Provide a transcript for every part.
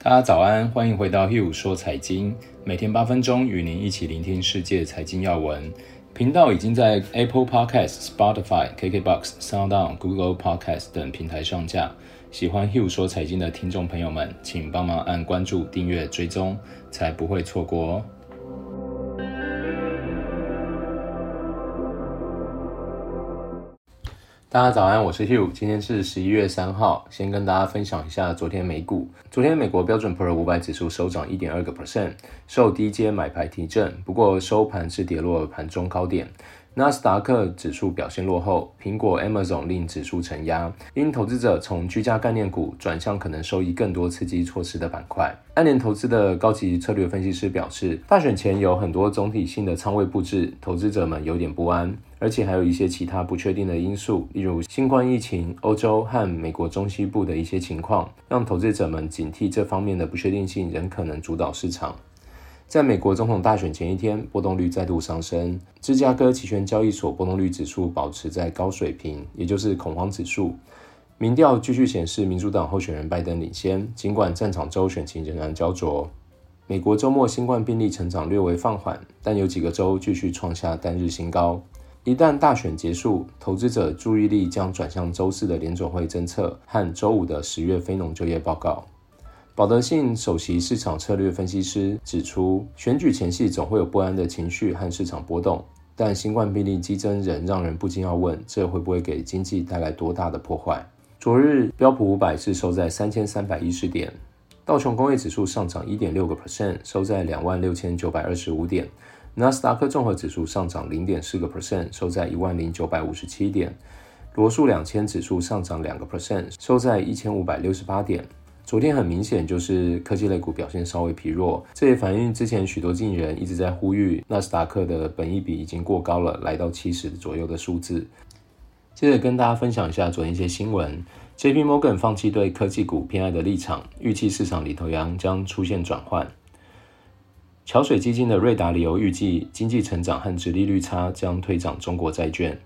大家早安，欢迎回到 Hugh 说财经，每天八分钟与您一起聆听世界财经要闻。频道已经在 Apple Podcast、Spotify、KKBox、SoundOn、Google Podcast 等平台上架。喜欢 Hugh 说财经的听众朋友们，请帮忙按关注、订阅、追踪，才不会错过哦。大家早安，我是 Hugh，今天是十一月三号，先跟大家分享一下昨天美股。昨天美国标准普尔五百指数收涨一点二个 percent，受低阶买盘提振，不过收盘是跌落盘中高点。纳斯达克指数表现落后，苹果、Amazon 令指数承压，因投资者从居家概念股转向可能受益更多刺激措施的板块。安联投资的高级策略分析师表示，大选前有很多总体性的仓位布置，投资者们有点不安，而且还有一些其他不确定的因素，例如新冠疫情、欧洲和美国中西部的一些情况，让投资者们警惕这方面的不确定性仍可能主导市场。在美国总统大选前一天，波动率再度上升。芝加哥期权交易所波动率指数保持在高水平，也就是恐慌指数。民调继续显示民主党候选人拜登领先，尽管战场州选情仍然焦灼。美国周末新冠病例成长略微放缓，但有几个州继续创下单日新高。一旦大选结束，投资者注意力将转向周四的联准会政策和周五的十月非农就业报告。保德信首席市场策略分析师指出，选举前夕总会有不安的情绪和市场波动，但新冠病例激增仍让人不禁要问，这会不会给经济带来多大的破坏？昨日标普五百是收在三千三百一十点，道琼工业指数上涨一点六个 percent，收在两万六千九百二十五点；纳斯达克综合指数上涨零点四个 percent，收在一万零九百五十七点；罗素两千指数上涨两个 percent，收在一千五百六十八点。昨天很明显就是科技类股表现稍微疲弱，这也反映之前许多经理人一直在呼吁纳斯达克的本益比已经过高了，来到七十左右的数字。接着跟大家分享一下昨天一些新闻，JP Morgan 放弃对科技股偏爱的立场，预期市场领头羊将出现转换。桥水基金的瑞达理由预计经济成长和殖利率差将推涨中国债券。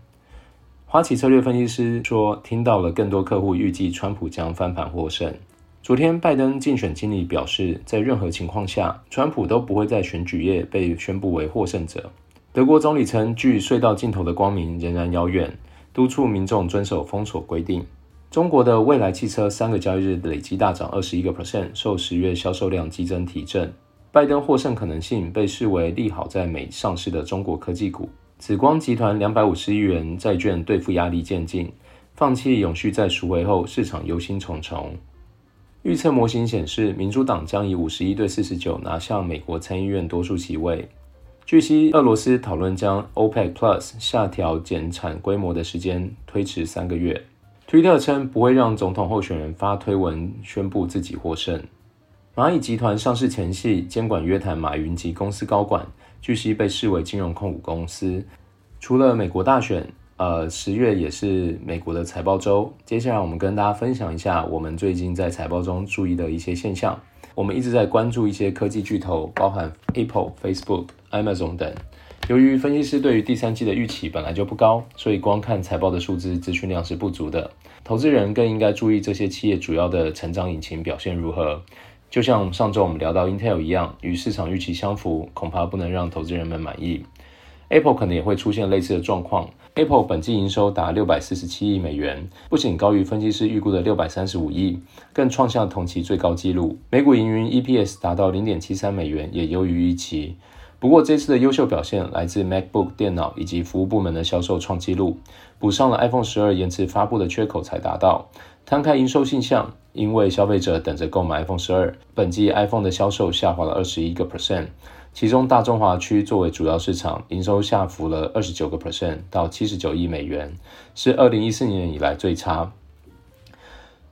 花旗策略分析师说，听到了更多客户预计川普将翻盘获胜。昨天，拜登竞选经理表示，在任何情况下，川普都不会在选举夜被宣布为获胜者。德国总理称，距隧道尽头的光明仍然遥远，督促民众遵守封锁规定。中国的蔚来汽车三个交易日累计大涨二十一个 percent，受十月销售量激增提振。拜登获胜可能性被视为利好在美上市的中国科技股。紫光集团两百五十亿元债券兑付压力渐近，放弃永续债赎回后，市场忧心忡忡。预测模型显示，民主党将以五十一对四十九拿下美国参议院多数席位。据悉，俄罗斯讨论将 OPEC Plus 下调减产规模的时间推迟三个月。推特称不会让总统候选人发推文宣布自己获胜。蚂蚁集团上市前夕，监管约谈马云及公司高管，据悉被视为金融控股公司。除了美国大选。呃，十月也是美国的财报周。接下来，我们跟大家分享一下我们最近在财报中注意的一些现象。我们一直在关注一些科技巨头，包含 Apple、Facebook、Amazon 等。由于分析师对于第三季的预期本来就不高，所以光看财报的数字资讯量是不足的。投资人更应该注意这些企业主要的成长引擎表现如何。就像上周我们聊到 Intel 一样，与市场预期相符，恐怕不能让投资人们满意。Apple 可能也会出现类似的状况。Apple 本季营收达六百四十七亿美元，不仅高于分析师预估的六百三十五亿，更创下同期最高纪录。每股盈余 EPS 达到零点七三美元，也优于预期。不过，这次的优秀表现来自 MacBook 电脑以及服务部门的销售创纪录，补上了 iPhone 十二延迟发布的缺口才达到。摊开营收现象，因为消费者等着购买 iPhone 十二，本季 iPhone 的销售下滑了二十一个 percent。其中，大中华区作为主要市场，营收下浮了二十九个 percent 到七十九亿美元，是二零一四年以来最差。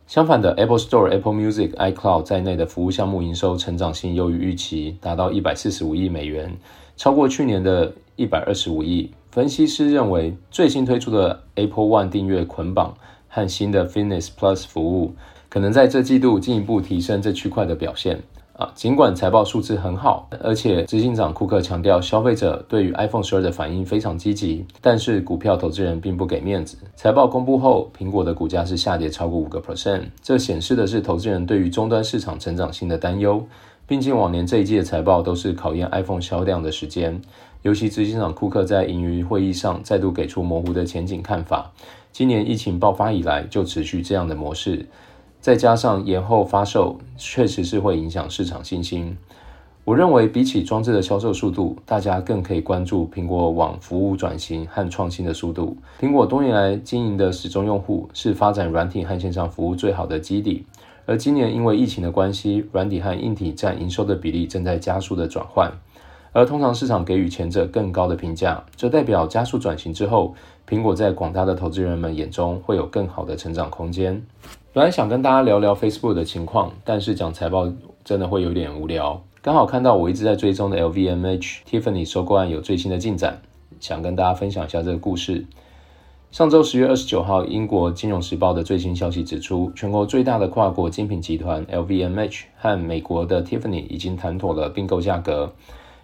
相反的，Apple Store、Apple Music、iCloud 在内的服务项目营收成长性优于预期，达到一百四十五亿美元，超过去年的一百二十五亿。分析师认为，最新推出的 Apple One 订阅捆绑和新的 Fitness Plus 服务，可能在这季度进一步提升这区块的表现。啊，尽管财报数字很好，而且执行长库克强调消费者对于 iPhone 12的反应非常积极，但是股票投资人并不给面子。财报公布后，苹果的股价是下跌超过五个 percent，这显示的是投资人对于终端市场成长性的担忧。毕竟往年这一季的财报都是考验 iPhone 销量的时间，尤其执行长库克在盈余会议上再度给出模糊的前景看法。今年疫情爆发以来就持续这样的模式，再加上延后发售，确实是会影响市场信心。我认为比起装置的销售速度，大家更可以关注苹果往服务转型和创新的速度。苹果多年来经营的始终用户是发展软体和线上服务最好的基底。而今年因为疫情的关系，软体和硬体占营收的比例正在加速的转换，而通常市场给予前者更高的评价，这代表加速转型之后，苹果在广大的投资人们眼中会有更好的成长空间。本来想跟大家聊聊 Facebook 的情况，但是讲财报真的会有点无聊。刚好看到我一直在追踪的 LVMH Tiffany 收购案有最新的进展，想跟大家分享一下这个故事。上周十月二十九号，英国金融时报的最新消息指出，全国最大的跨国精品集团 LVMH 和美国的 Tiffany 已经谈妥了并购价格。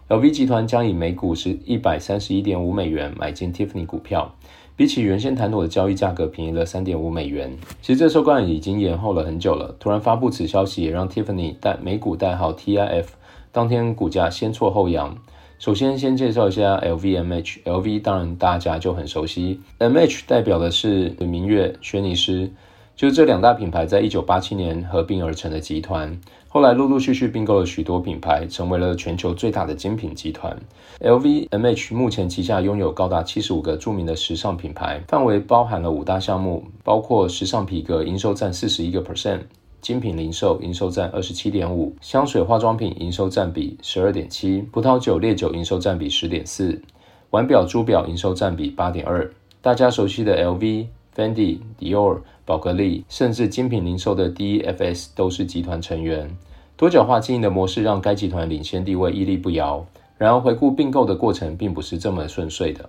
LV 集团将以每股是一百三十一点五美元买进 Tiffany 股票，比起原先谈妥的交易价格便宜了三点五美元。其实这收购案已经延后了很久了，突然发布此消息，也让 Tiffany 代美股代号 TIF，当天股价先挫后扬。首先，先介绍一下 LVMH。LV 当然大家就很熟悉，MH 代表的是明月、轩尼诗，就是这两大品牌在一九八七年合并而成的集团。后来陆陆续续并购了许多品牌，成为了全球最大的精品集团。LVMH 目前旗下拥有高达七十五个著名的时尚品牌，范围包含了五大项目，包括时尚皮革，营收占四十一个 percent。精品零售营收占二十七点五，香水化妆品营收占比十二点七，葡萄酒烈酒营收占比十点四，腕表珠表营收占比八点二。大家熟悉的 LV、Fendi、Dior、宝格丽，甚至精品零售的 DFS 都是集团成员。多角化经营的模式让该集团领先地位屹立不摇。然而，回顾并购的过程并不是这么顺遂的。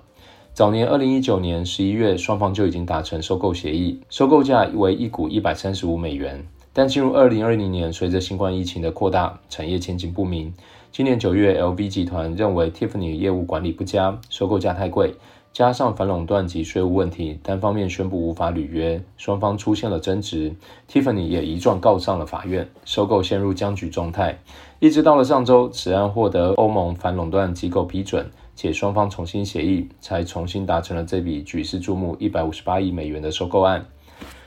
早年二零一九年十一月，双方就已经达成收购协议，收购价为一股一百三十五美元。但进入二零二零年，随着新冠疫情的扩大，产业前景不明。今年九月，LV 集团认为 Tiffany 业务管理不佳，收购价太贵，加上反垄断及税务问题，单方面宣布无法履约，双方出现了争执。Tiffany 也一状告上了法院，收购陷入僵局状态。一直到了上周，此案获得欧盟反垄断机构批准，且双方重新协议，才重新达成了这笔举世瞩目一百五十八亿美元的收购案。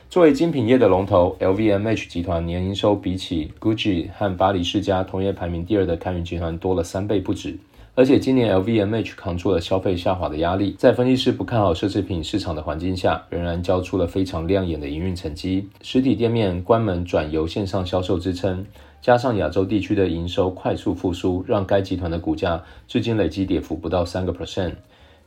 作为精品业的龙头，LVMH 集团年营收比起 Gucci 和巴黎世家同业排名第二的开云集团多了三倍不止。而且今年 LVMH 扛住了消费下滑的压力，在分析师不看好奢侈品市场的环境下，仍然交出了非常亮眼的营运成绩。实体店面关门转由线上销售支撑，加上亚洲地区的营收快速复苏，让该集团的股价至今累计跌幅不到三个 percent。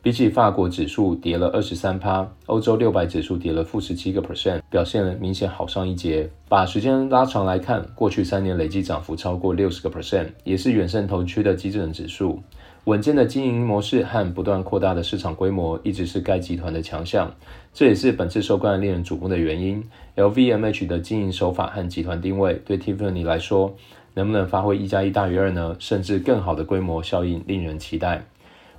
比起法国指数跌了二十三趴，欧洲六百指数跌了负十七个 percent，表现明显好上一截。把时间拉长来看，过去三年累计涨幅超过六十个 percent，也是远胜同区的基准指数。稳健的经营模式和不断扩大的市场规模，一直是该集团的强项。这也是本次收官令人瞩目的原因。LVMH 的经营手法和集团定位，对 Tiffany 来说，能不能发挥一加一大于二呢？甚至更好的规模效应，令人期待。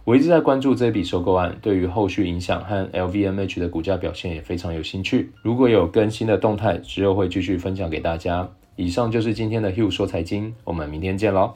我一直在关注这笔收购案，对于后续影响和 LVMH 的股价表现也非常有兴趣。如果有更新的动态，之后会继续分享给大家。以上就是今天的 Hugh 说财经，我们明天见喽。